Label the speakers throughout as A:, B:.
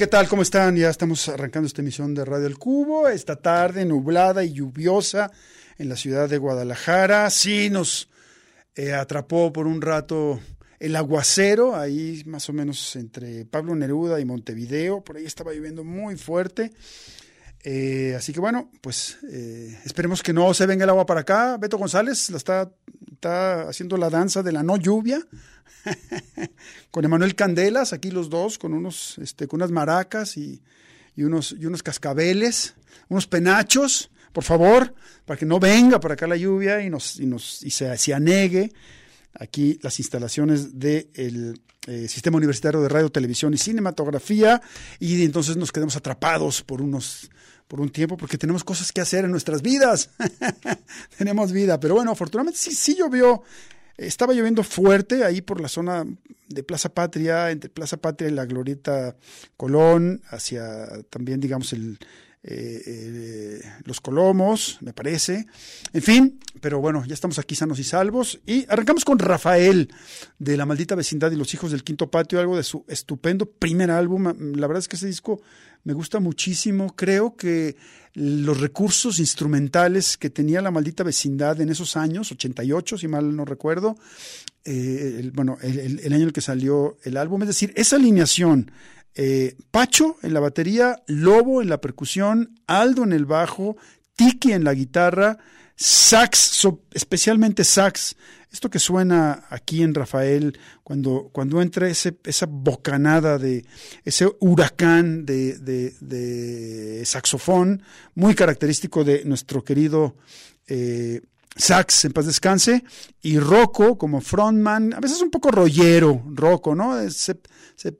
A: ¿Qué
B: tal? ¿Cómo están? Ya estamos arrancando esta emisión de Radio El Cubo. Esta tarde nublada y lluviosa en la ciudad de Guadalajara. Sí, nos eh, atrapó por un rato el aguacero, ahí más o menos entre Pablo Neruda y Montevideo. Por ahí estaba lloviendo muy fuerte. Eh, así que bueno, pues eh, esperemos que no se venga el agua para acá. Beto González la está está haciendo la danza de la no lluvia, con Emanuel Candelas, aquí los dos, con unos, este, con unas maracas y, y, unos, y unos cascabeles, unos penachos, por favor, para que no venga para acá la lluvia y nos, y nos, y se, se anegue aquí las instalaciones del eh, Sistema Universitario de Radio, Televisión y Cinematografía. Y entonces nos quedemos atrapados por unos por un tiempo porque tenemos cosas que hacer en nuestras vidas. tenemos vida, pero bueno, afortunadamente sí, sí llovió. Estaba lloviendo fuerte ahí por la zona de Plaza Patria, entre Plaza Patria y la Glorieta Colón, hacia también, digamos, el, eh, eh, los Colomos, me parece. En fin, pero bueno, ya estamos aquí sanos y salvos. Y arrancamos con Rafael, de La Maldita Vecindad y los Hijos del Quinto Patio, algo de su estupendo primer álbum. La verdad es que ese disco me gusta muchísimo. Creo que los recursos instrumentales que tenía La Maldita Vecindad en esos años, 88, si mal no recuerdo, eh, bueno, el, el año en el que salió el álbum, es decir, esa alineación eh, Pacho en la batería, Lobo en la percusión, Aldo en el bajo, Tiki en la guitarra, sax, especialmente sax. Esto que suena aquí en Rafael, cuando, cuando entra esa bocanada de ese huracán de, de, saxofón, muy característico de nuestro querido eh, sax, en paz descanse, y Rocco como frontman, a veces un poco rollero, Rocco, ¿no? Se,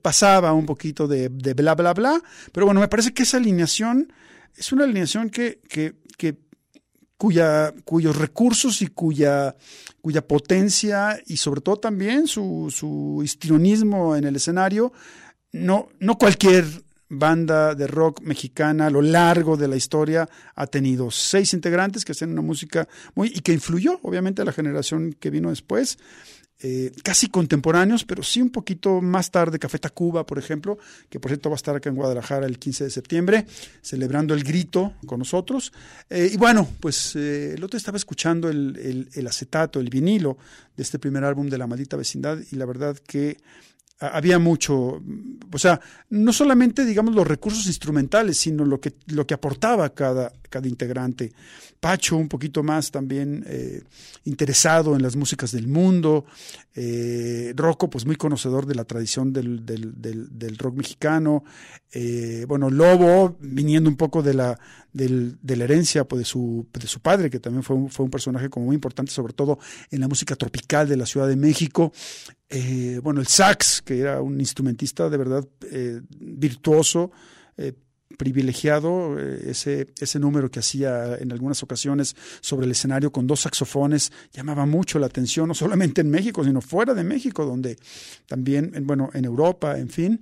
B: pasaba un poquito de, de, bla, bla, bla, pero bueno, me parece que esa alineación es una alineación que, que cuya, cuyos recursos y cuya, cuya potencia y sobre todo también su, su histrionismo en el escenario, no, no cualquier banda de rock mexicana a lo largo de la historia ha tenido seis integrantes que hacen una música muy y que influyó obviamente a la generación que vino después. Eh, casi contemporáneos, pero sí un poquito más tarde, Café Tacuba, por ejemplo, que por cierto va a estar acá en Guadalajara el 15 de septiembre, celebrando el grito con nosotros. Eh, y bueno, pues eh, el otro estaba escuchando el, el, acetato, el vinilo de este primer álbum de La Maldita Vecindad, y la verdad que había mucho, o sea, no solamente, digamos, los recursos instrumentales, sino lo que, lo que aportaba cada, cada integrante. Pacho, un poquito más también eh, interesado en las músicas del mundo. Eh, Rocco, pues muy conocedor de la tradición del, del, del, rock mexicano. Eh, bueno, Lobo, viniendo un poco de la, de la herencia pues, de, su, de su padre, que también fue un, fue un personaje como muy importante, sobre todo en la música tropical de la Ciudad de México. Eh, bueno, el sax, que era un instrumentista de verdad eh, virtuoso, eh, privilegiado ese, ese número que hacía en algunas ocasiones sobre el escenario con dos saxofones llamaba mucho la atención, no solamente en México, sino fuera de México, donde también, bueno, en Europa, en fin.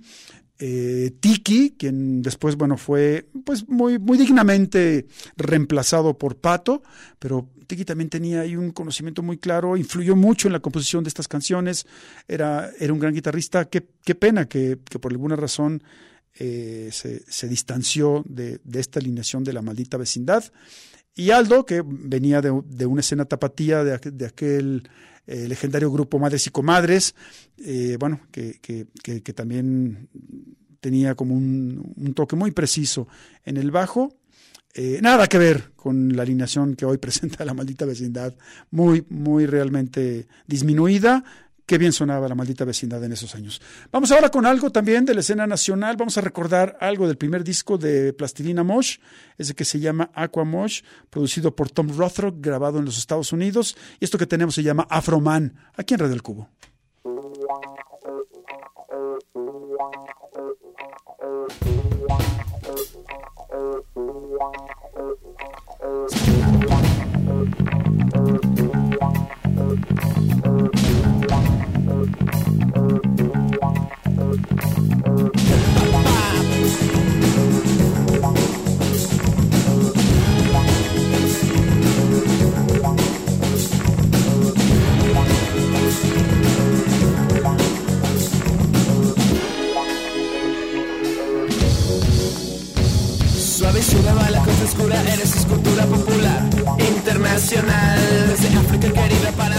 B: Eh, Tiki, quien después, bueno, fue pues muy, muy dignamente reemplazado por Pato, pero Tiki también tenía ahí un conocimiento muy claro, influyó mucho en la composición de estas canciones, era, era un gran guitarrista, qué, qué pena que, que por alguna razón eh, se, distanció de, esta alineación de la maldita vecindad. Y Aldo, que venía de, una escena tapatía de, aquel eh, legendario grupo Madres y Comadres, eh, bueno, que, también tenía como un, toque muy preciso en el bajo. nada que ver con la alineación que hoy presenta la maldita vecindad, muy, muy realmente disminuida, Qué bien sonaba la maldita vecindad en esos años. Vamos ahora con algo también de la escena nacional. Vamos a recordar algo del primer disco de Plastilina Mosh, ese que se llama Aqua Mosh, producido por Tom Rothrock, grabado en los Estados Unidos. Y esto que tenemos se llama Afroman, aquí en Red del Cubo.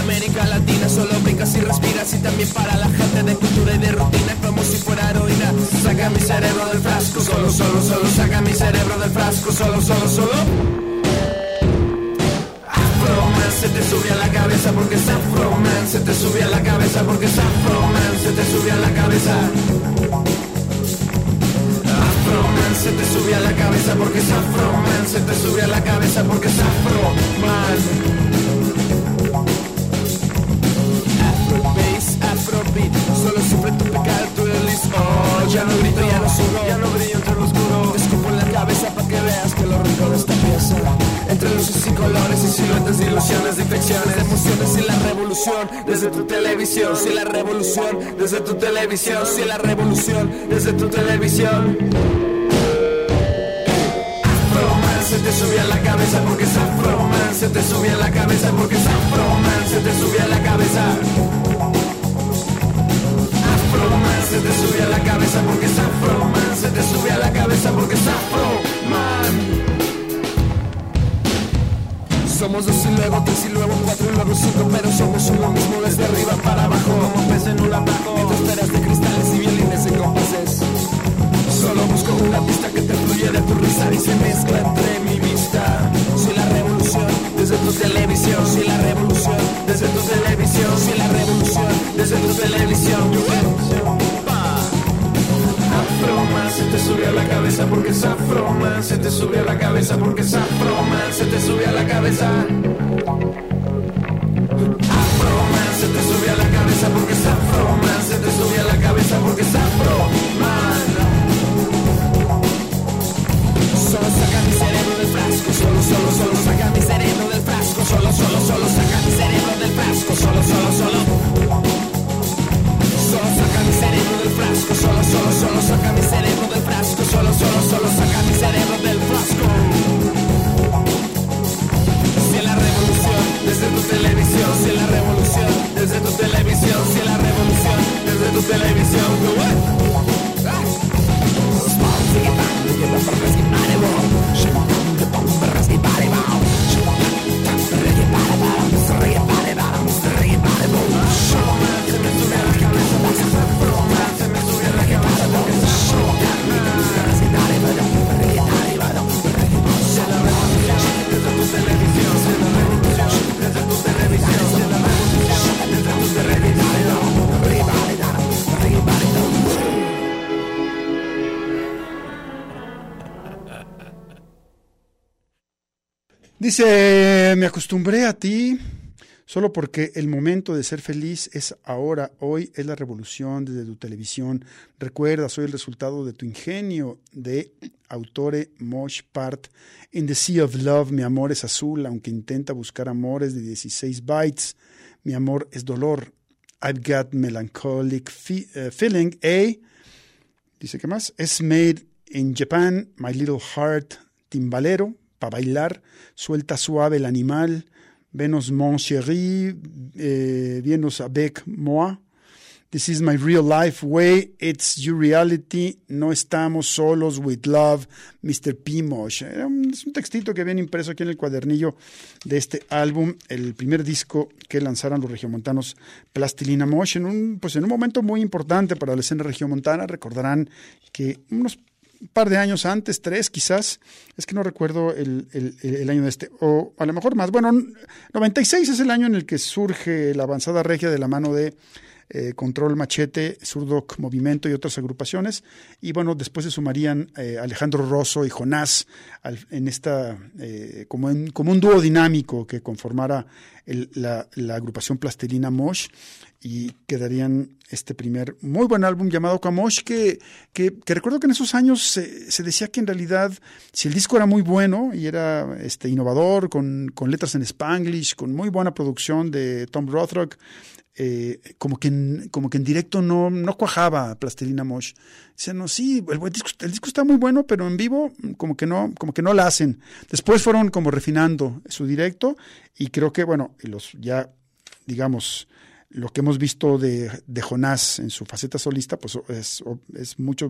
C: América Latina, solo brincas y respiras. Y también para la gente de cultura y de rutina, fuera heroína. Saca mi cerebro del frasco, solo, solo, solo. Saca mi cerebro del frasco, solo, solo, solo. Afro se te sube a la cabeza porque es Afroman, se te sube a la cabeza porque es Afroman, se te sube a la cabeza. Afroman, se te sube a la cabeza porque es Afroman, se te sube a la cabeza porque es Afroman. Oh, ya no grito, ya no subo, ya no brillo entre lo oscuro. Te escupo en la cabeza para que veas que lo rico de esta pieza. Entre luces y colores y siluetas de ilusiones, infecciones, emociones y la revolución desde tu televisión. Si la revolución desde tu televisión, si la revolución desde tu televisión. Afroman se te sube a la cabeza porque es Afroman, se te sube a la cabeza porque es Afroman, se te sube a la cabeza. Se te sube a la cabeza porque es Afroman, se te sube a la cabeza porque es Afroman. Somos dos y luego tres y luego cuatro y luego cinco Pero somos uno mismo desde arriba para abajo. Como pez en un atajo Entre esferas de cristales y violines en compases Solo busco una pista que te fluye de tu risa Y se mezcla entre mi vista. Soy la revolución desde tu televisión. Soy la revolución desde tu televisión. Soy la revolución desde tu televisión Se te sube a la cabeza porque es Afroman se te sube a la cabeza porque es Afroman se te sube a la cabeza. Afroman se te sube a la cabeza porque es Afroman se te sube a la cabeza porque es Afroman Solo saca mi cerebro del frasco Solo, solo, solo saca mi cerebro del frasco Solo, solo, solo saca mi cerebro del frasco solo, solo Solo
B: Dice, me acostumbré a ti solo porque el momento de ser feliz es ahora, hoy es la revolución desde tu televisión. Recuerda, soy el resultado de tu ingenio de autore Mosh Part. In the Sea of Love, mi amor es azul, aunque intenta buscar amores de 16 bytes. Mi amor es dolor. I've got melancholic fe uh, feeling, eh? Dice, ¿qué más? Es made in Japan, my little heart, timbalero, para bailar, suelta suave el animal, venos mon chéri, eh, vienos avec moi. This is my real life way, it's your reality, no estamos solos with love, Mr. Pimosh. Es un textito que viene impreso aquí en el cuadernillo de este álbum, el primer disco que lanzaron los regiomontanos Plastilina Mosh, en un, pues en un momento muy importante para la escena regiomontana. Recordarán que unos un par de años antes, tres quizás, es que no recuerdo el, el, año de este, o a lo mejor más. Bueno, 96 es el año en el que surge la avanzada regia de la mano de eh, Control Machete, Surdoc Movimiento y otras agrupaciones. Y bueno, después se sumarían eh, Alejandro Rosso y Jonás al, en esta, eh, como, en, como un dúo dinámico que conformara el, la, la agrupación Plastilina Mosh y quedarían este primer muy buen álbum llamado Kamosh, que, que, recuerdo que en esos años se, se, decía que en realidad, si el disco era muy bueno y era este, innovador, con, con letras en spanglish, con muy buena producción de Tom Rothrock, eh, como, que en, como que en directo no, no cuajaba Plastilina Mosh. Dicen, no, sí, el, el, disco, el disco está muy bueno, pero en vivo como que no, como que no la hacen. Después fueron como refinando su directo y creo que, bueno, los ya, digamos, lo que hemos visto de, Jonás en su faceta solista, pues es, mucho,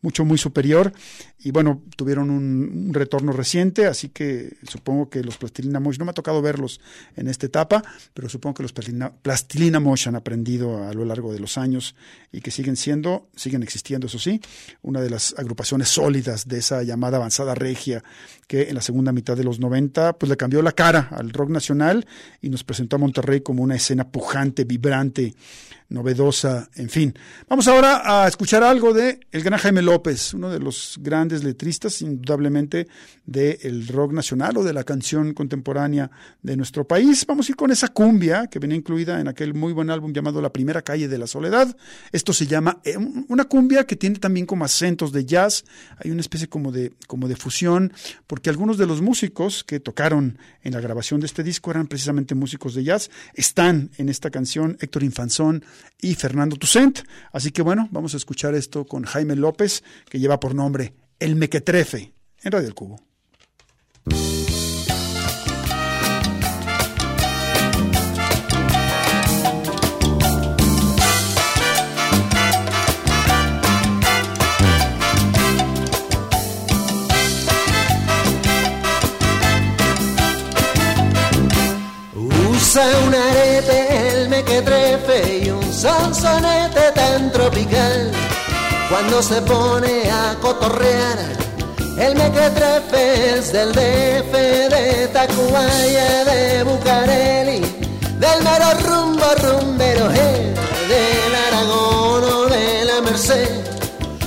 B: mucho, muy superior. Y bueno, tuvieron un, retorno reciente, así que supongo que los Plastilina Mosh, no me ha tocado verlos en esta etapa, pero supongo que los Plastilina, Plastilina Mosh han aprendido a lo largo de los años y que siguen siendo, siguen existiendo, eso sí, una de las agrupaciones sólidas de esa llamada avanzada regia que en la segunda mitad de los 90 pues le cambió la cara al rock nacional y nos presentó a Monterrey como una escena pujante, vibrante, novedosa, en fin. Vamos ahora a escuchar algo de el gran Jaime López, uno de los grandes letristas, indudablemente, del rock nacional o de la canción contemporánea de nuestro país. Vamos a ir con esa cumbia que venía incluida en aquel muy buen álbum llamado La Primera Calle de la Soledad. Esto se llama eh, una cumbia que tiene también como acentos de jazz, hay una especie como de, como de fusión, porque algunos de los músicos que tocaron en la grabación de este disco eran precisamente músicos de jazz, están en esta canción Héctor Infanzón, y Fernando Tucent. Así que bueno, vamos a escuchar esto con Jaime López, que lleva por nombre El Mequetrefe, en Radio El Cubo.
D: Usa un arete, el mequetrefe sonsonete tan tropical. Cuando se pone a cotorrear, el mequetrefe es del DF, de Tacubaya, de Bucareli, del mero rumbo rumbero, del Aragón o de la Merced.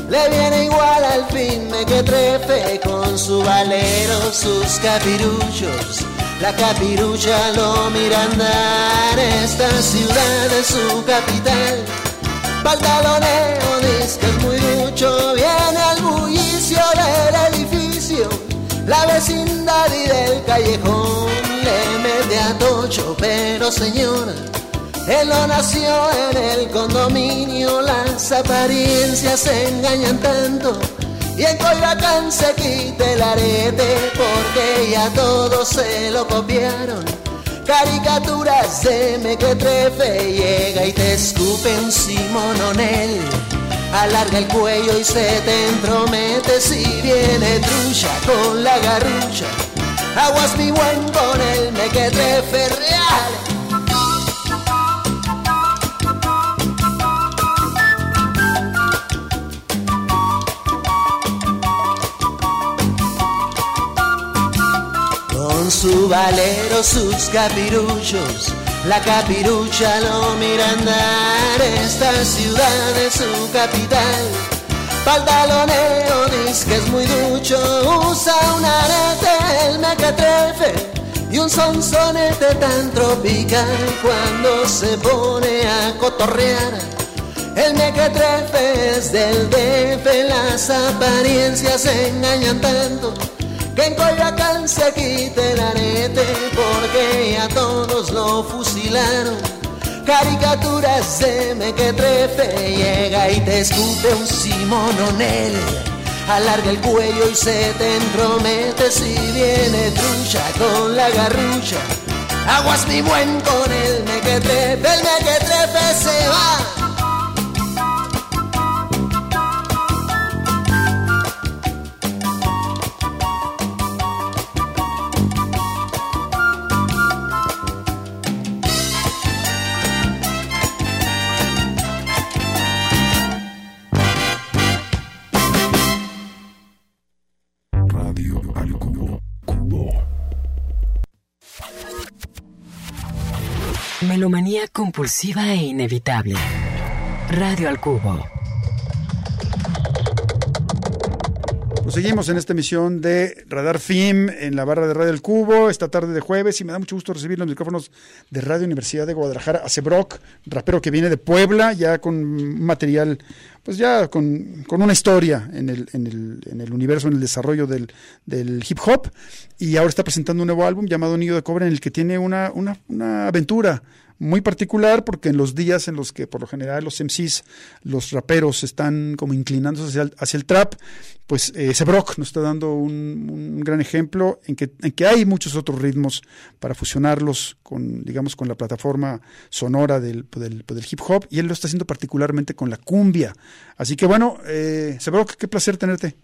D: Le viene igual al fin mequetrefe con su valero, sus capiruchos la capirucha lo mira andar, esta ciudad es su capital. Pantaloneo es muy mucho, viene al bullicio del edificio. La vecindad y del callejón le mete a tocho, pero señora, él no nació en el condominio, las apariencias se engañan tanto y en Coyoacán se quite el arete porque ya todos se lo copiaron. Caricaturas de mequetrefe llega y te escupe un simononel. Alarga el cuello y se te entromete si viene trucha con la garrucha. Aguas mi buen con el mequetrefe real. Su valero, sus capiruchos. La capirucha lo mira andar, esta ciudad es su capital. Pantaloneo dice que es muy ducho, usa un arete, el mequetrefe y un sonsonete tan tropical cuando se pone a cotorrear. El mequetrefe es del DF, las apariencias engañan tanto que en Coyoacán se quite el arete porque a todos lo fusilaron. Caricaturas de mequetrefe llega y te escupe un simononel. Alarga el cuello y se te entromete si viene trucha con la garrucha. Aguas mi buen con el mequetrefe, el mequetrefe se va.
E: Melomanía compulsiva e inevitable. Radio al Cubo.
B: Pues seguimos en esta emisión de Radar FIM en la barra de Radio El Cubo, esta tarde de jueves, y me da mucho gusto recibir los micrófonos de Radio Universidad de Guadalajara, Acebrock, rapero que viene de Puebla, ya con material, pues ya con, una historia en el, en, el, en el universo, en el desarrollo del, del hip hop, y ahora está presentando un nuevo álbum llamado Nido de Cobre, en el que tiene una, una, una aventura muy particular porque en los días en los que por lo general los MCs, los raperos están como inclinándose hacia el, hacia el trap, pues eh, Sebrock nos está dando un, gran ejemplo en que, en que hay muchos otros ritmos para fusionarlos con, digamos, con la plataforma sonora del, del, del hip hop y él lo está haciendo particularmente con la cumbia. Así que bueno, eh, Sebrock, qué placer tenerte.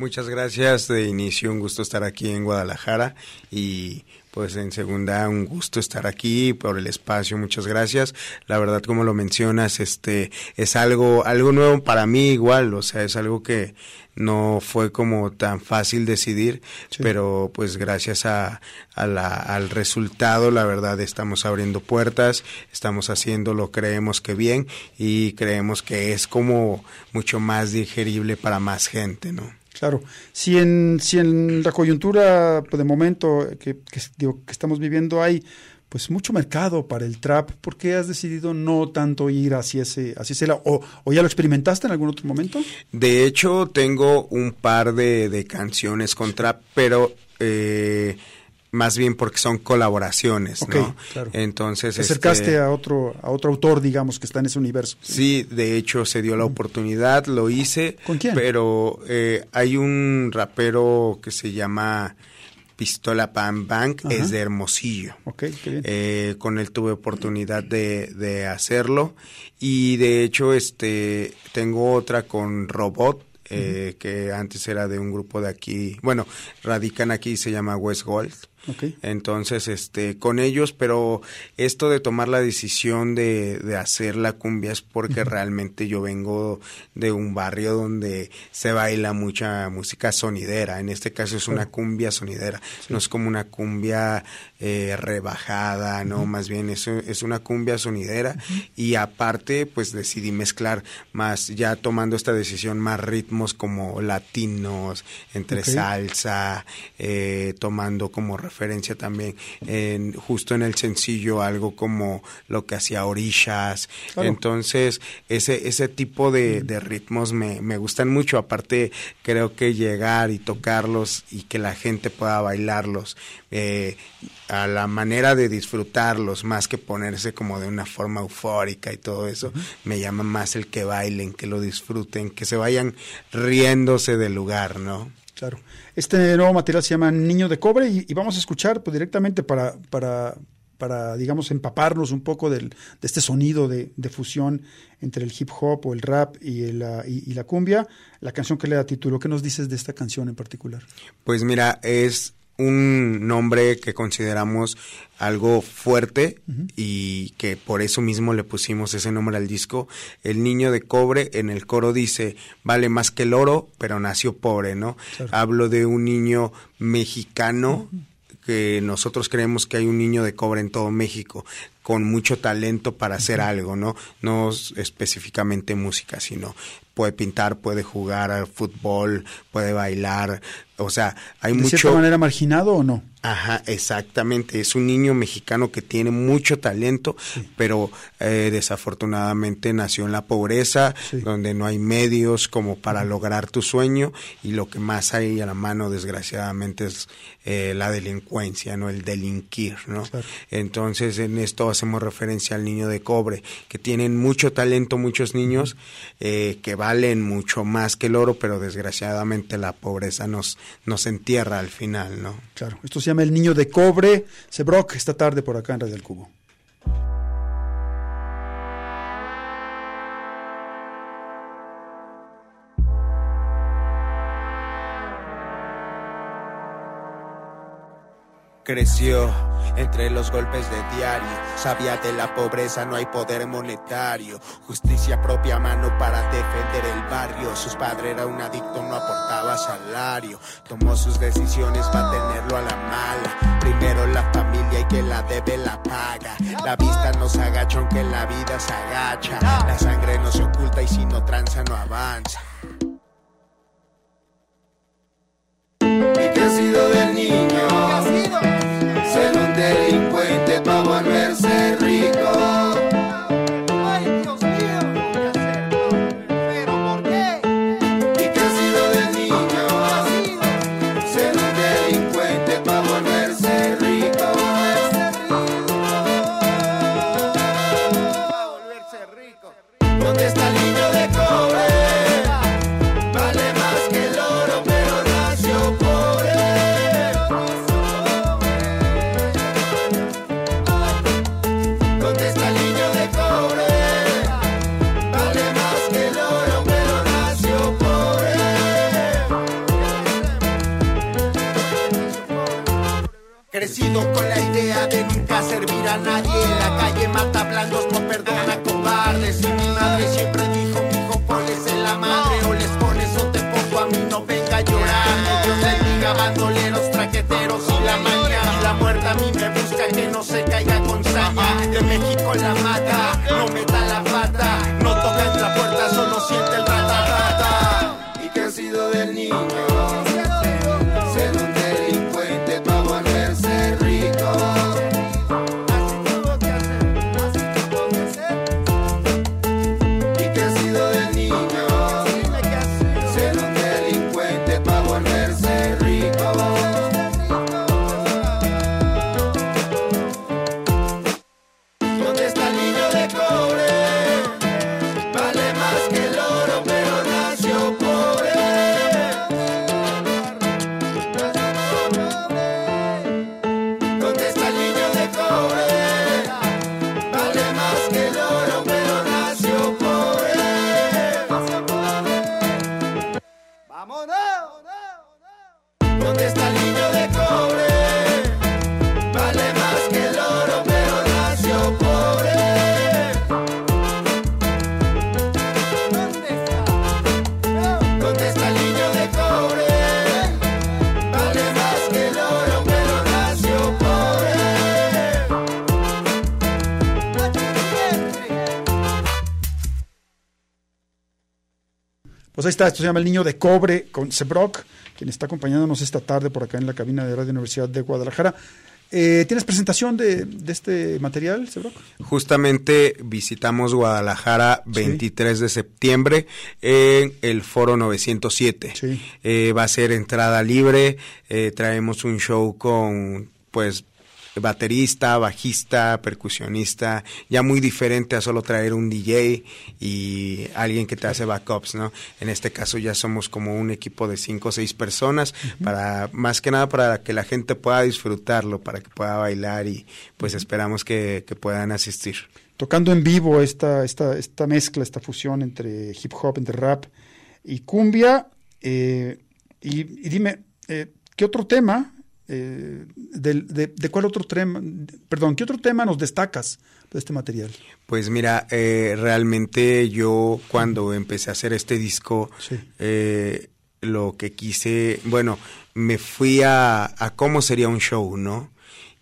F: Muchas gracias. De inicio, un gusto estar aquí en Guadalajara y pues en segunda un gusto estar aquí por el espacio. Muchas gracias. La verdad, como lo mencionas, este es algo algo nuevo para mí igual, o sea, es algo que no fue como tan fácil decidir, sí. pero pues gracias a, a la, al resultado, la verdad, estamos abriendo puertas, estamos haciéndolo, creemos que bien y creemos que es como mucho más digerible para más gente, ¿no?
B: Claro, si en, si en la coyuntura pues, de momento que, que, digo, que estamos viviendo hay pues mucho mercado para el trap, ¿por qué has decidido no tanto ir hacia ese, hacia ese lado? ¿O, ¿O, ya lo experimentaste en algún otro momento?
F: De hecho, tengo un par de, de canciones con trap, pero eh, más bien porque son colaboraciones, okay, ¿no?
B: Claro.
F: Entonces,
B: Te acercaste este, a otro a otro autor, digamos, que está en ese universo.
F: Sí, de hecho se dio la oportunidad, lo hice.
B: ¿Con quién?
F: Pero eh, hay un rapero que se llama Pistola Pan Bank, Ajá. es de Hermosillo.
B: Okay, qué bien.
F: Eh, con él tuve oportunidad de, de hacerlo y de hecho este tengo otra con Robot eh, que antes era de un grupo de aquí, bueno, radican aquí, se llama West Gold.
B: Okay.
F: Entonces, este, con ellos, pero esto de tomar la decisión de, de hacer la cumbia es porque uh -huh. realmente yo vengo de un barrio donde se baila mucha música sonidera. En este caso es una cumbia sonidera. Sí. No es como una cumbia eh, rebajada, ¿no? Uh -huh. Más bien es, es una cumbia sonidera. Uh -huh. Y aparte, pues decidí mezclar más, ya tomando esta decisión, más ritmos como latinos, entre okay. salsa, eh, tomando como referencia también en, justo en el sencillo algo como lo que hacía Orillas. Claro. Entonces, ese, ese tipo de, de ritmos me, me, gustan mucho. Aparte, creo que llegar y tocarlos y que la gente pueda bailarlos eh, a la manera de disfrutarlos más que ponerse como de una forma eufórica y todo eso, me llama más el que bailen, que lo disfruten, que se vayan riéndose del lugar, ¿no?
B: Claro. Este nuevo material se llama Niño de Cobre y, vamos a escuchar pues, directamente para, para, para, digamos, empaparnos un poco del, de este sonido de, de, fusión entre el hip hop o el rap y, el, y, y, la cumbia, la canción que le da título. ¿Qué nos dices de esta canción en particular?
F: Pues mira, es un nombre que consideramos algo fuerte uh -huh. y que por eso mismo le pusimos ese nombre al disco. El niño de cobre en el coro dice, vale más que el oro, pero nació pobre, ¿no? Claro. Hablo de un niño mexicano. Uh -huh que nosotros creemos que hay un niño de cobre en todo México con mucho talento para hacer algo, ¿no? No específicamente música, sino puede pintar, puede jugar al fútbol, puede bailar, o sea, hay
B: ¿De
F: mucho...
B: ¿De cierta manera marginado o no?
F: Ajá, exactamente. Es un niño mexicano que tiene mucho talento, sí. pero eh, desafortunadamente nació en la pobreza, sí. donde no hay medios como para lograr tu sueño y lo que más hay a la mano, desgraciadamente, es eh, la delincuencia, no el delinquir, ¿no? Claro. Entonces, en esto hacemos referencia al niño de cobre, que tienen mucho talento muchos niños, eh, que valen mucho más que el oro, pero desgraciadamente la pobreza nos, nos entierra al final, ¿no?
B: Claro, esto se llama El Niño de Cobre, Sebrock, esta tarde por acá en Radio del Cubo.
G: Creció entre los golpes de diario. Sabía de la pobreza, no hay poder monetario. Justicia propia mano para defender el barrio. Sus padres era un adicto, no aportaba salario. Tomó sus decisiones para tenerlo a la mala. Primero la familia y que la debe la paga. La vista no se agacha aunque la vida se agacha. La sangre no se oculta y si no tranza no avanza.
H: A mí me busca que no se caiga con saña. De México la mata, no meta la pata. No toca en la puerta, solo siente el rata. ¿Y qué ha sido del niño? Está,
B: esto se llama El Niño de Cobre con Sebrock, quien está acompañándonos esta tarde por acá en la cabina de Radio Universidad de Guadalajara. Eh, ¿Tienes presentación de, de este material, Sebrock?
F: Justamente visitamos Guadalajara 23 de septiembre en el Foro 907.
B: Sí.
F: Eh, va a ser entrada libre, eh, traemos un show con pues baterista, bajista, percusionista, ya muy diferente a solo traer un DJ y alguien que te hace backups, ¿no? En este caso ya somos como un equipo de cinco o seis personas para más que nada para que la gente pueda disfrutarlo, para que pueda bailar y pues esperamos que, que puedan asistir.
B: Tocando en vivo esta, esta, esta mezcla, esta fusión entre hip hop, entre rap y cumbia. eh, y, y dime, eh, ¿qué otro tema? Eh, de, de cuál otro tema? Perdón, ¿qué otro tema nos destacas de este material?
F: Pues mira, eh, realmente yo cuando empecé a hacer este disco,
B: Sí.
F: eh, lo que quise, bueno, me fui a, a cómo sería un show, ¿no?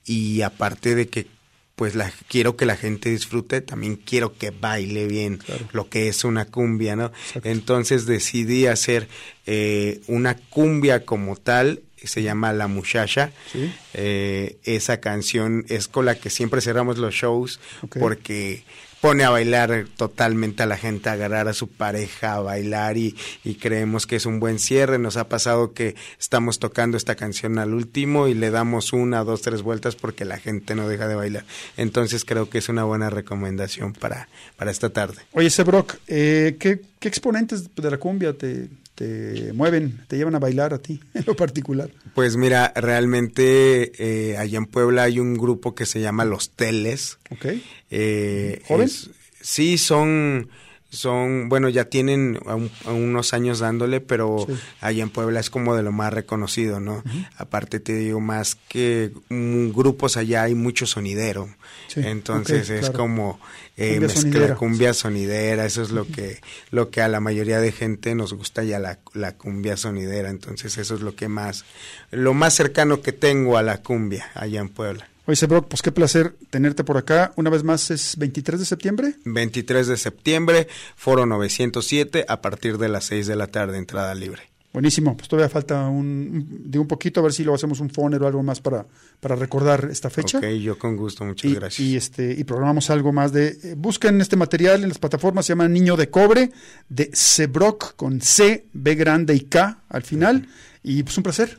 F: Y aparte de que pues la, quiero que la gente disfrute, también quiero que baile bien lo que es una cumbia, ¿no? Entonces decidí hacer eh, una cumbia como tal, se llama La Muchacha.
B: Sí.
F: Eh, esa canción es con la que siempre cerramos los shows porque pone a bailar totalmente a la gente, a agarrar a su pareja, a bailar y, y creemos que es un buen cierre. Nos ha pasado que estamos tocando esta canción al último y le damos una, dos, tres vueltas porque la gente no deja de bailar. Entonces creo que es una buena recomendación para, para esta tarde.
B: Oye, Sebrock, eh, ¿qué, qué exponentes de la cumbia te, te mueven, te llevan a bailar a ti en lo particular?
F: Pues mira, realmente eh, allá en Puebla hay un grupo que se llama Los Teles.
B: ¿Ok?
F: Eh,
B: ¿Joven?
F: es- sí, son, son, bueno, ya tienen a un- a unos años dándole, pero
B: Sí.
F: allá en Puebla es como de lo más reconocido, ¿no? Aparte te digo, más que grupos allá hay mucho sonidero.
B: Sí,
F: Entonces es
B: claro.
F: como eh,
B: Cumbia
F: mezcla
B: sonidera.
F: cumbia sonidera, eso es lo que, lo que a la mayoría de gente nos gusta ya la, la cumbia sonidera. Entonces eso es lo que más, lo más cercano que tengo a la cumbia allá en Puebla.
B: Oye, Sebrock, pues qué placer tenerte por acá. Una vez más, ¿es 23 de septiembre?
F: 23 de septiembre, foro 907, a partir de las 6 de la tarde, entrada libre.
B: Buenísimo, pues todavía falta un, de un poquito, a ver si lo hacemos un phone o algo más para, para recordar esta fecha.
F: Ok, yo con gusto, muchas
B: y,
F: gracias.
B: y, este y programamos algo más de eh, busquen este material en las plataformas se llama Niño de Cobre de Sebrock con C B grande y K al final y pues un placer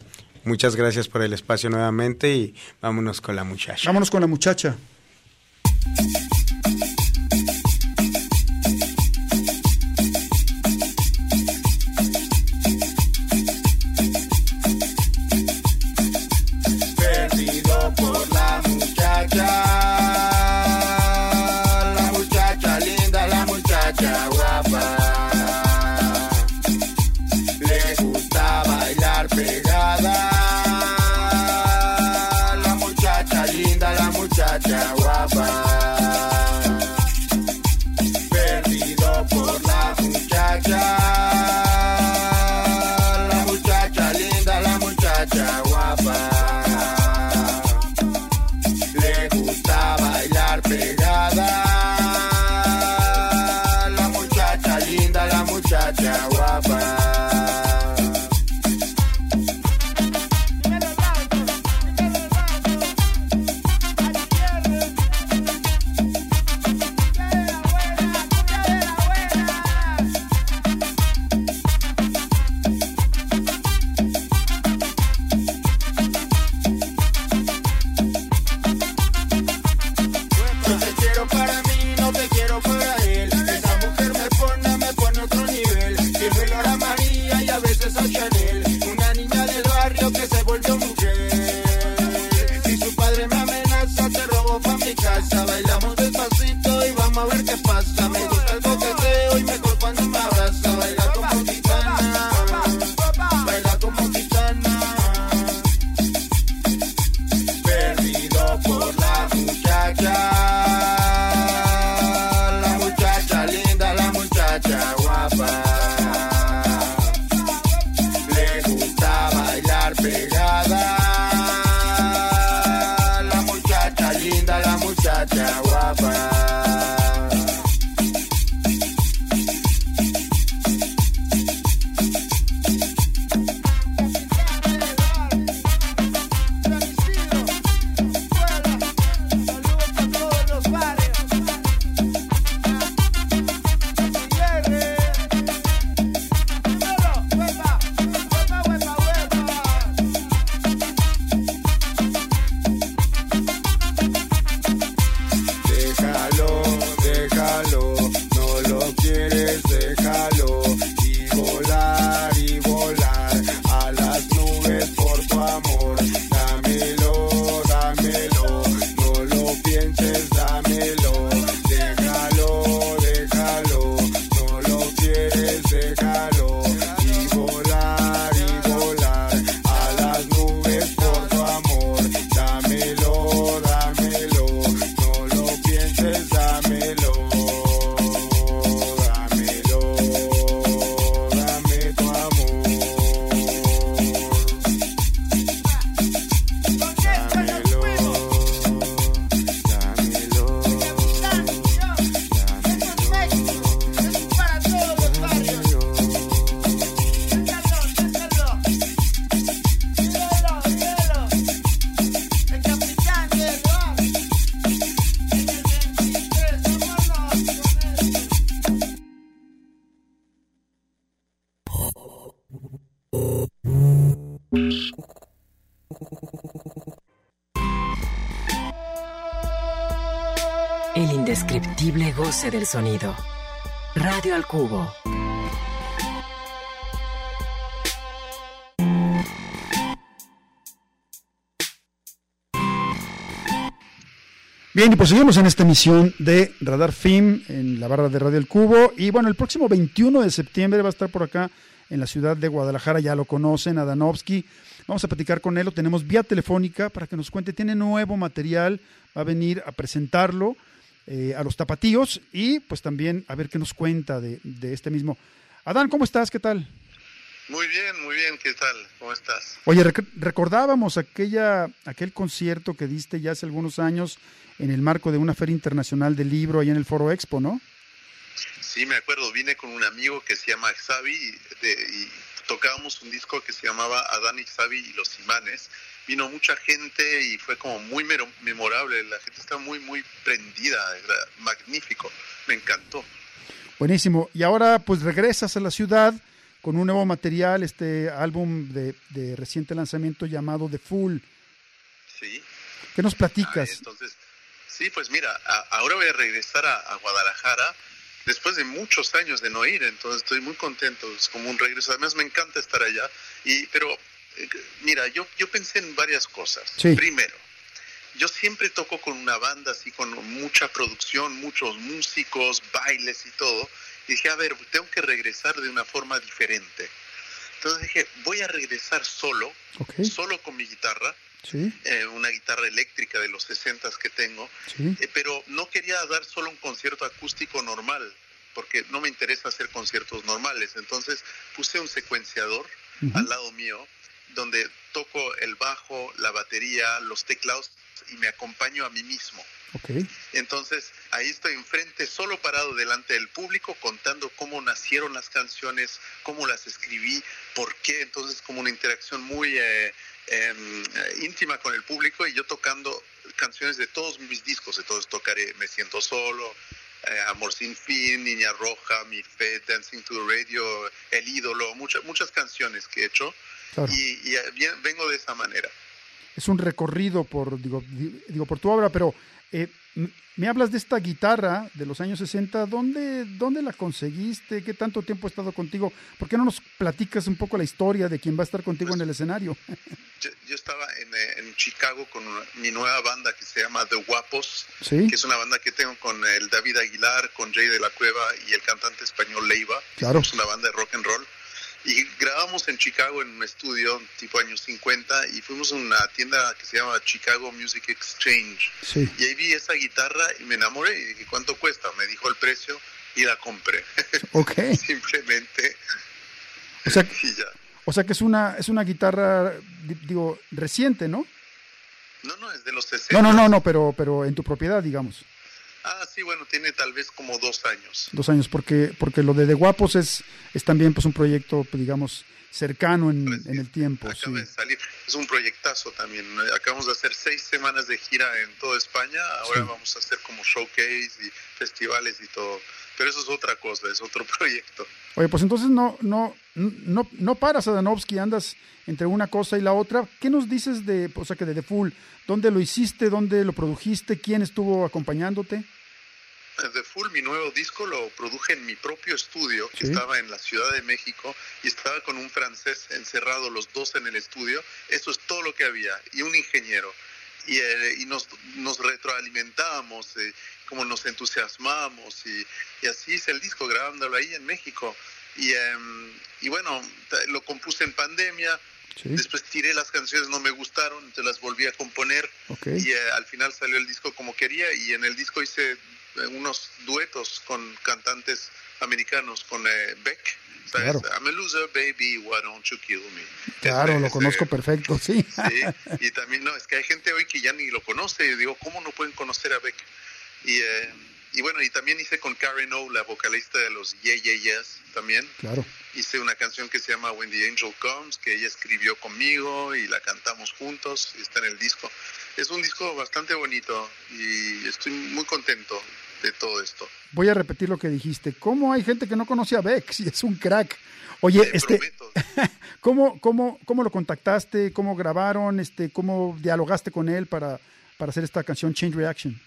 F: Muchas gracias por el espacio nuevamente y vámonos con la muchacha.
B: vámonos con la muchacha
H: del
E: sonido. Radio al cubo.
B: Bien, y pues seguimos en esta emisión de Radar Film en la barra de Radio El Cubo. Y bueno, el próximo 21 de septiembre va a estar por acá en la ciudad de Guadalajara, ya lo conocen, Adanovsky. Vamos a platicar con él, lo tenemos vía telefónica para que nos cuente, tiene nuevo material, va a venir a presentarlo eh, a los tapatíos y pues también a ver qué nos cuenta de, de este mismo. Adán, ¿cómo estás? ¿Qué tal?
I: Muy bien, muy bien, ¿qué tal? ¿Cómo estás?
B: Oye, rec- recordábamos aquella, aquel concierto que diste ya hace algunos años en el marco de una feria internacional del libro ahí en el Foro Expo, ¿no?
I: Sí, me acuerdo, vine con un amigo que se llama Xavi de- y tocábamos un disco que se llamaba Adán y Xavi y los imanes. Vino mucha gente y fue como muy memorable, la gente está muy, muy prendida, era magnífico, me encantó.
B: Buenísimo. Y ahora pues regresas a la ciudad con un nuevo material, este álbum de, de reciente lanzamiento llamado The Full.
I: Sí.
B: ¿Qué nos
I: Ah,
B: platicas?
I: entonces, sí, pues mira, a- ahora voy a regresar a, a Guadalajara después de muchos años de no ir, entonces estoy muy contento, es como un regreso. Además me encanta estar allá, y pero eh, mira, yo, yo pensé en varias cosas.
B: Sí.
I: Primero, yo siempre toco con una banda así, con mucha producción, muchos músicos, bailes y todo. Y dije, a ver, tengo que regresar de una forma diferente. Entonces dije, voy a regresar solo, solo con mi guitarra,
B: Sí,
I: eh, una guitarra eléctrica de los 60 que tengo,
B: sí.
I: eh, pero no quería dar solo un concierto acústico normal, porque no me interesa hacer conciertos normales. Entonces puse un secuenciador al lado mío, donde toco el bajo, la batería, los teclados y me acompaño a mí mismo. Entonces ahí estoy enfrente, solo parado delante del público, contando cómo nacieron las canciones, cómo las escribí, por qué. Entonces como una interacción muy eh, eh, íntima con el público y yo tocando canciones de todos mis discos. Entonces tocaré Me Siento Solo, eh, Amor Sin Fin, Niña Roja, Mi Fe, Dancing to the Radio, El Ídolo, muchas muchas canciones que he hecho.
B: Claro.
I: Y, y, eh, bien- vengo de esa manera.
B: es un recorrido por, digo, di- digo por tu obra, pero eh, me hablas de esta guitarra de los años 60, ¿dónde, ¿dónde la conseguiste? ¿Qué tanto tiempo ha estado contigo? ¿Por qué no nos platicas un poco la historia de quién va a estar contigo en el escenario?
I: Yo, yo estaba en, eh, en Chicago con una- mi nueva banda que se llama The Guapos,
B: Sí,
I: que es una banda que tengo con el David Aguilar, con Jay de la Cueva y el cantante español Leiva.
B: Claro.
I: Es una banda de rock and roll. Y grabamos en Chicago en un estudio tipo años 50 y fuimos a una tienda que se llama Chicago Music Exchange.
B: sí.
I: Y ahí vi esa guitarra y me enamoré y dije, ¿cuánto cuesta? Me dijo el precio y la compré.
B: Ok.
I: Simplemente.
B: O sea,
I: y ya.
B: o sea que es una, es una guitarra, di- digo, reciente, ¿no?
I: No, no, es de los 60.
B: No, no, no, no, pero, pero en tu propiedad, digamos.
I: Ah, sí, bueno, tiene tal vez como dos años.
B: Dos años, porque, porque lo de De Guapos es, es también pues un proyecto, pues, digamos, cercano en,
I: Pues,
B: en el tiempo. Sí.
I: Acaba de salir. Es un proyectazo también. Acabamos de hacer seis semanas de gira en toda España. Ahora
B: Sí.
I: vamos a hacer como showcase y festivales y todo. Pero eso es otra cosa, es otro proyecto.
B: Oye, pues entonces no, no, no, no paras, Adanovsky, andas entre una cosa y la otra. ¿Qué nos dices de, o sea, que de The Full? ¿Dónde lo hiciste? ¿Dónde lo produjiste? ¿Quién estuvo acompañándote?
I: The Full, mi nuevo disco, lo produje en mi propio estudio, que
B: Sí.
I: estaba en la Ciudad de México, y estaba con un francés encerrado, los dos en el estudio. Eso es todo lo que había, y un ingeniero. Y, eh, y nos, nos retroalimentábamos, eh, como nos entusiasmamos, y, y así hice el disco, grabándolo ahí en México. Y, em, y bueno, lo compuse en pandemia,
B: Sí,
I: después tiré las canciones, no me gustaron, entonces las volví a componer
B: ok.
I: y eh, al final salió el disco como quería y en el disco hice eh, unos duetos con cantantes americanos, con eh, Beck. ¿sabes?
B: Claro.
I: I'm a loser, baby, why don't you kill me?
B: Claro,
I: Ese-
B: lo conozco perfecto, sí.
I: Sí, y también, no, es que hay gente hoy que ya ni lo conoce. Y digo, ¿cómo no pueden conocer a Beck? Y, eh, y bueno, y también hice con Karen O, la vocalista de los Yeah Yeah Yes, también.
B: Claro.
I: Hice una canción que se llama When the Angel Comes, que ella escribió conmigo y la cantamos juntos, y está en el disco. Es un disco bastante bonito y estoy muy contento de todo esto.
B: Voy a repetir lo que dijiste. ¿Cómo hay gente que no conoce a Bex? Y es un crack. Oye,
I: Te
B: este. ¿cómo, cómo, ¿cómo lo contactaste? ¿Cómo grabaron? Este, ¿Cómo dialogaste con él para, para hacer esta canción Change Reaction?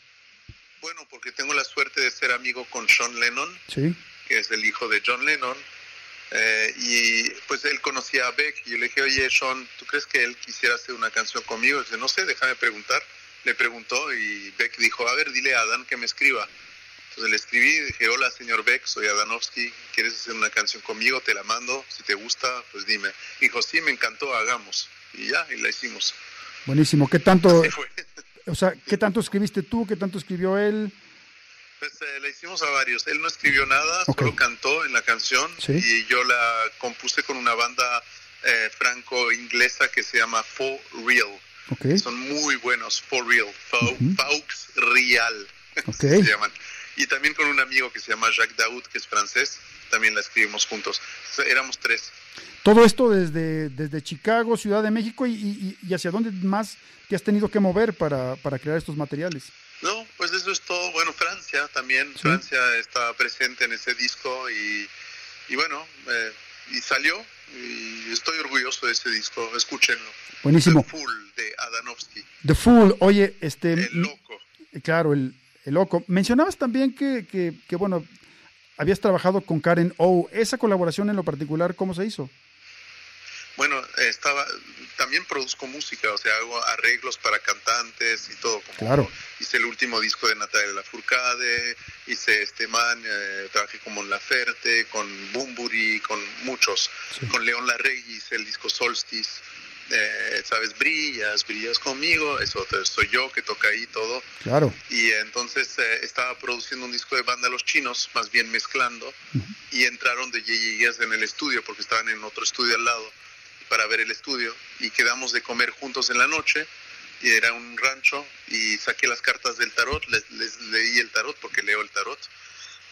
I: Bueno, porque tengo la suerte de ser amigo con Sean Lennon,
B: Sí,
I: que es el hijo de John Lennon. eh, y pues él conocía a Beck y yo le dije, oye Sean, ¿tú crees que él quisiera hacer una canción conmigo? Y dice, no sé, déjame preguntar. Le preguntó y Beck dijo, a ver, dile a Adán que me escriba. Entonces le escribí y dije, hola señor Beck, soy Adanovsky, ¿quieres hacer una canción conmigo? Te la mando, si te gusta, pues dime. Dijo, sí, me encantó, hagamos. Y ya, y la hicimos.
B: buenísimo. ¿Qué tanto. O sea, qué tanto escribiste tú? ¿Qué tanto escribió él?
I: Pues eh, la hicimos a varios. Él no escribió nada, solo cantó en la canción
B: Sí.
I: y yo la compuse con una banda eh, franco-inglesa que se llama For Real. Son muy buenos, For Real, Faux, Real
B: Ok.
I: se llaman. Y también con un amigo que se llama Jacques Daoud, que es francés, también la escribimos juntos. Éramos tres.
B: todo esto desde, desde Chicago, Ciudad de México y, y- y hacia dónde más te has tenido que mover para, para crear estos materiales.
I: No, pues eso es todo. Bueno, Francia también.
B: Sí.
I: Francia está presente en ese disco y, y bueno, eh, y salió. Y estoy orgulloso de ese disco. Escúchenlo.
B: Buenísimo.
I: The Fool de Adanovsky.
B: The Fool, oye, este...
I: El loco.
B: Claro, el, el loco. Mencionabas también que, que, que, bueno, habías trabajado con Karen O. ¿Esa colaboración en lo particular cómo se hizo?
I: Bueno, estaba también produzco música, o sea, hago arreglos para cantantes y todo. Como
B: Claro.
I: Hice el último disco de Natalia Lafourcade, hice este man, eh, trabajé con Mon Laferte, con Bumburi, con muchos. Con León Larregui hice el disco Solstice. Eh, Sabes, brillas, brillas conmigo, eso soy yo que toca ahí todo.
B: Claro.
I: Y entonces eh, estaba produciendo un disco de banda Los Chinos, más bien mezclando, y entraron de Yeyeyes en el estudio, porque estaban en otro estudio al lado, para ver el estudio, y quedamos de comer juntos en la noche, y era un rancho, y saqué las cartas del tarot, les, les leí el tarot, porque leo el tarot.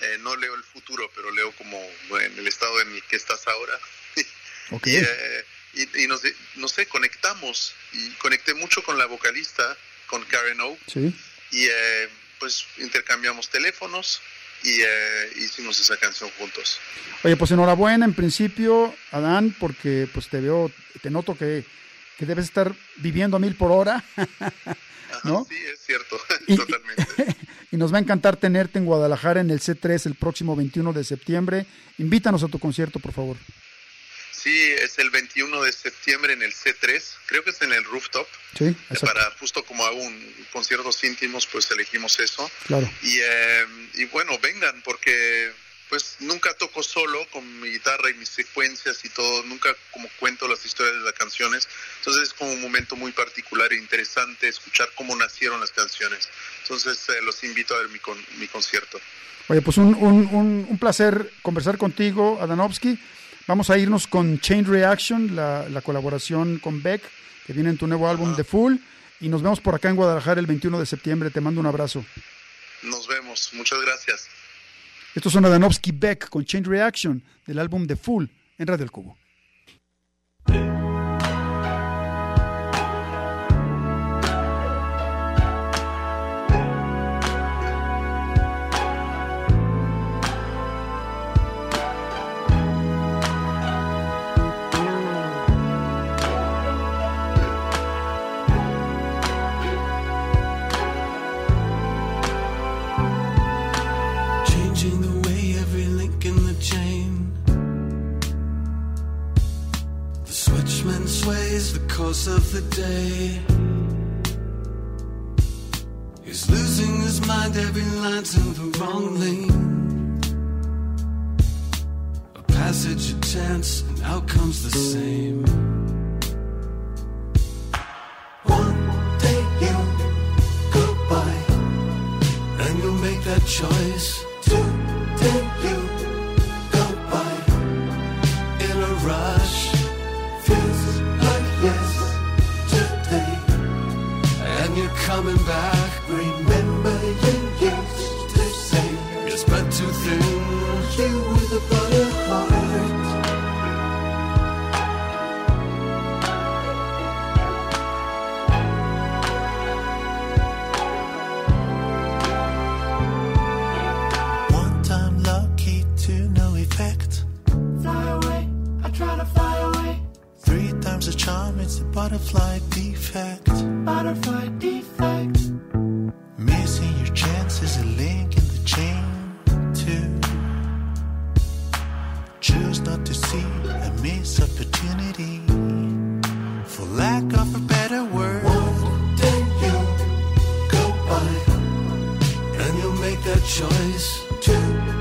I: Eh, no leo el futuro, pero leo como en el estado en el que estás ahora.
B: Ok.
I: Y, eh, y, y nos, no sé, conectamos, y conecté mucho con la vocalista, con Karen O,
B: Sí.
I: y eh, pues intercambiamos teléfonos y eh, hicimos esa canción juntos.
B: Oye, pues enhorabuena en principio, Adán, porque pues te veo, te noto que, que debes estar viviendo a mil por hora, ¿no?
I: Sí, es cierto,
B: Y-
I: totalmente.
B: Y nos va a encantar tenerte en Guadalajara en el C3 el próximo 21 de septiembre. Invítanos a tu concierto, por favor.
I: Sí, es el 21 de septiembre en el C3, creo que es en el rooftop.
B: Sí,
I: Eh,
B: exacto.
I: Para justo como hago un conciertos íntimos, pues elegimos eso.
B: Claro.
I: Y, eh, y bueno, vengan, porque pues nunca toco solo con mi guitarra y mis secuencias y todo, nunca como cuento las historias de las canciones. Entonces es como un momento muy particular e interesante escuchar cómo nacieron las canciones. Entonces eh, los invito a ver mi, con- mi concierto.
B: Oye, pues un, un- un- un placer conversar contigo, Adanovsky. Vamos a irnos con Chain Reaction, la, la colaboración con Beck, que viene en tu nuevo álbum The Full. Y nos vemos por acá en Guadalajara el 21 de septiembre. Te mando un abrazo.
I: Nos vemos, muchas gracias.
B: Estos son Adanovsky Beck con Chain Reaction del álbum The Full en Radio El Cubo.
J: The day. He's losing his mind, every line's in the wrong lane. A passage of chance, and outcomes the same.
K: the
J: choice to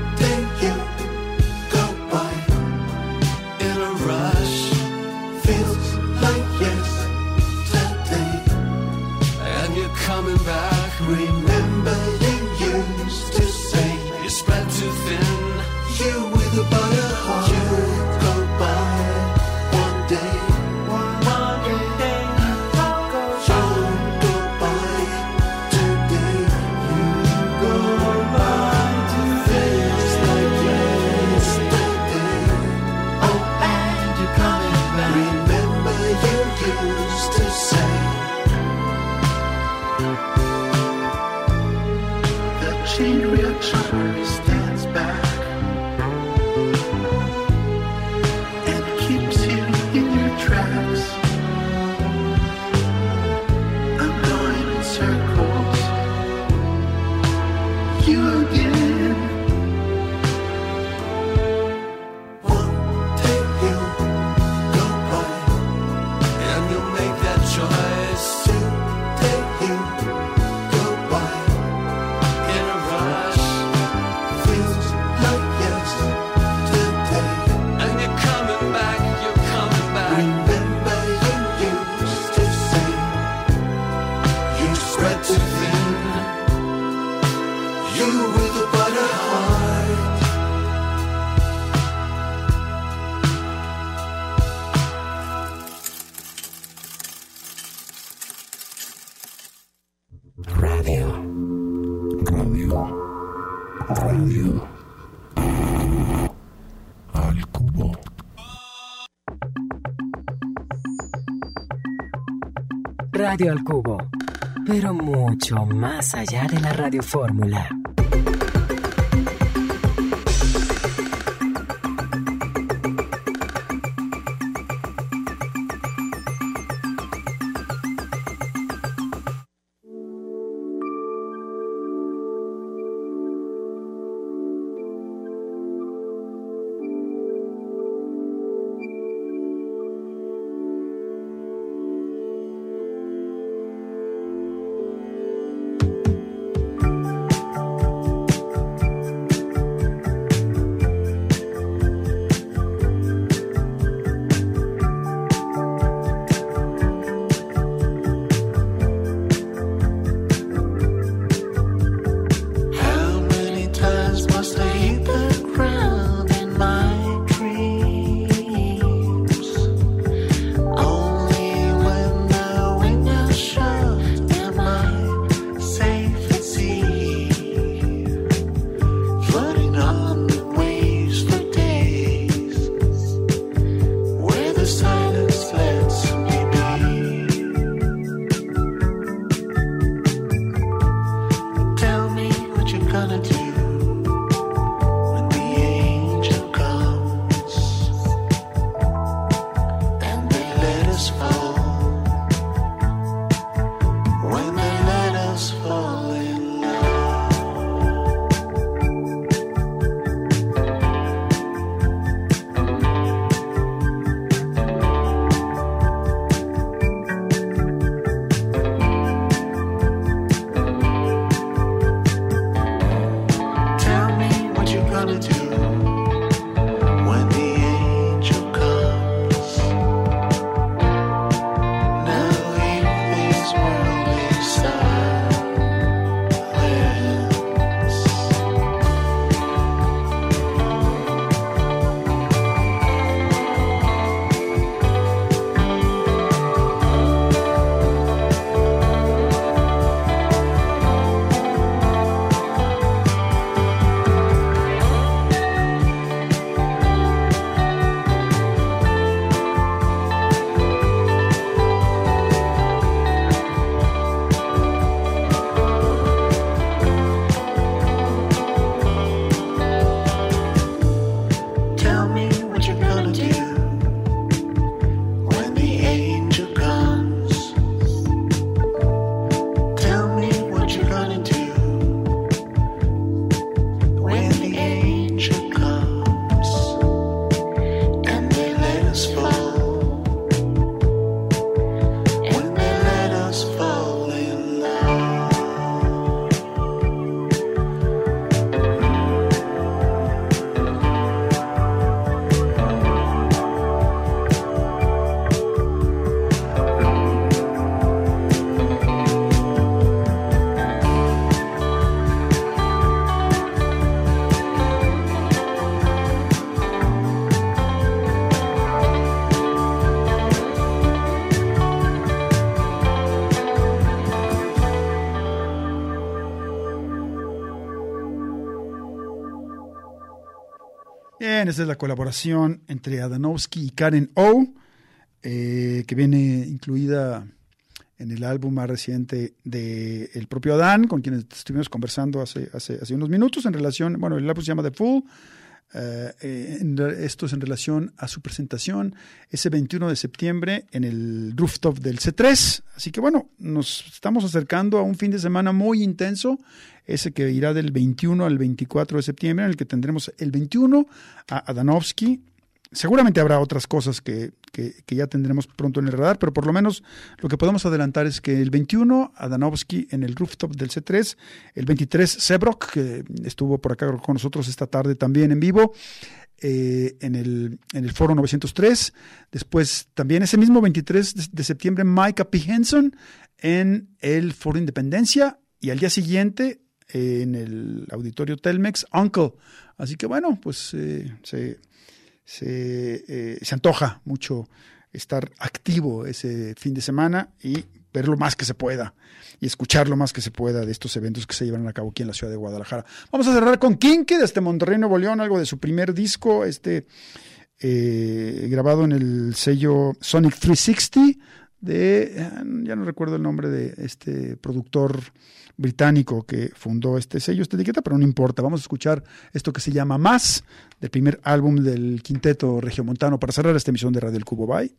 J: Radio. Al
L: cubo.
J: Radio al cubo. Pero mucho más allá de la radiofórmula.
B: Esta es la colaboración entre Adanovsky y Karen O, eh, que viene incluida en el álbum más reciente de el propio Adán, con quien estuvimos conversando hace, hace, hace unos minutos en relación, bueno, el álbum se llama The Fool, eh, en esto es en relación a su presentación ese 21 de septiembre en el rooftop del C3. Así que bueno, nos estamos acercando a un fin de semana muy intenso, ese que irá del 21 al 24 de septiembre, en el que tendremos el 21 a Adanovsky. Seguramente habrá otras cosas que, que, ya tendremos pronto en el radar, pero por lo menos lo que podemos adelantar es que el 21 Adanovsky en el rooftop del C3, el 23 Sebrok, que estuvo por acá con nosotros esta tarde también en vivo, eh, en, el, en el foro 903. Después también ese mismo 23 de, septiembre Micah P. Henson en el foro Independencia y al día siguiente en el auditorio Telmex Uncle. Así que bueno, pues eh, se se, eh, se antoja mucho estar activo ese fin de semana y ver lo más que se pueda y escuchar lo más que se pueda de estos eventos que se llevan a cabo aquí en la ciudad de Guadalajara. Vamos a cerrar con Kinky desde Monterrey, Nuevo León, algo de su primer disco, este
M: eh, grabado en el sello Sonic 360 de, eh, ya no recuerdo el nombre de este productor británico que fundó este sello, esta etiqueta, pero no importa. Vamos a escuchar esto que se llama Más, del primer álbum del quinteto regiomontano, para cerrar esta emisión de Radio El Cubo. Bye.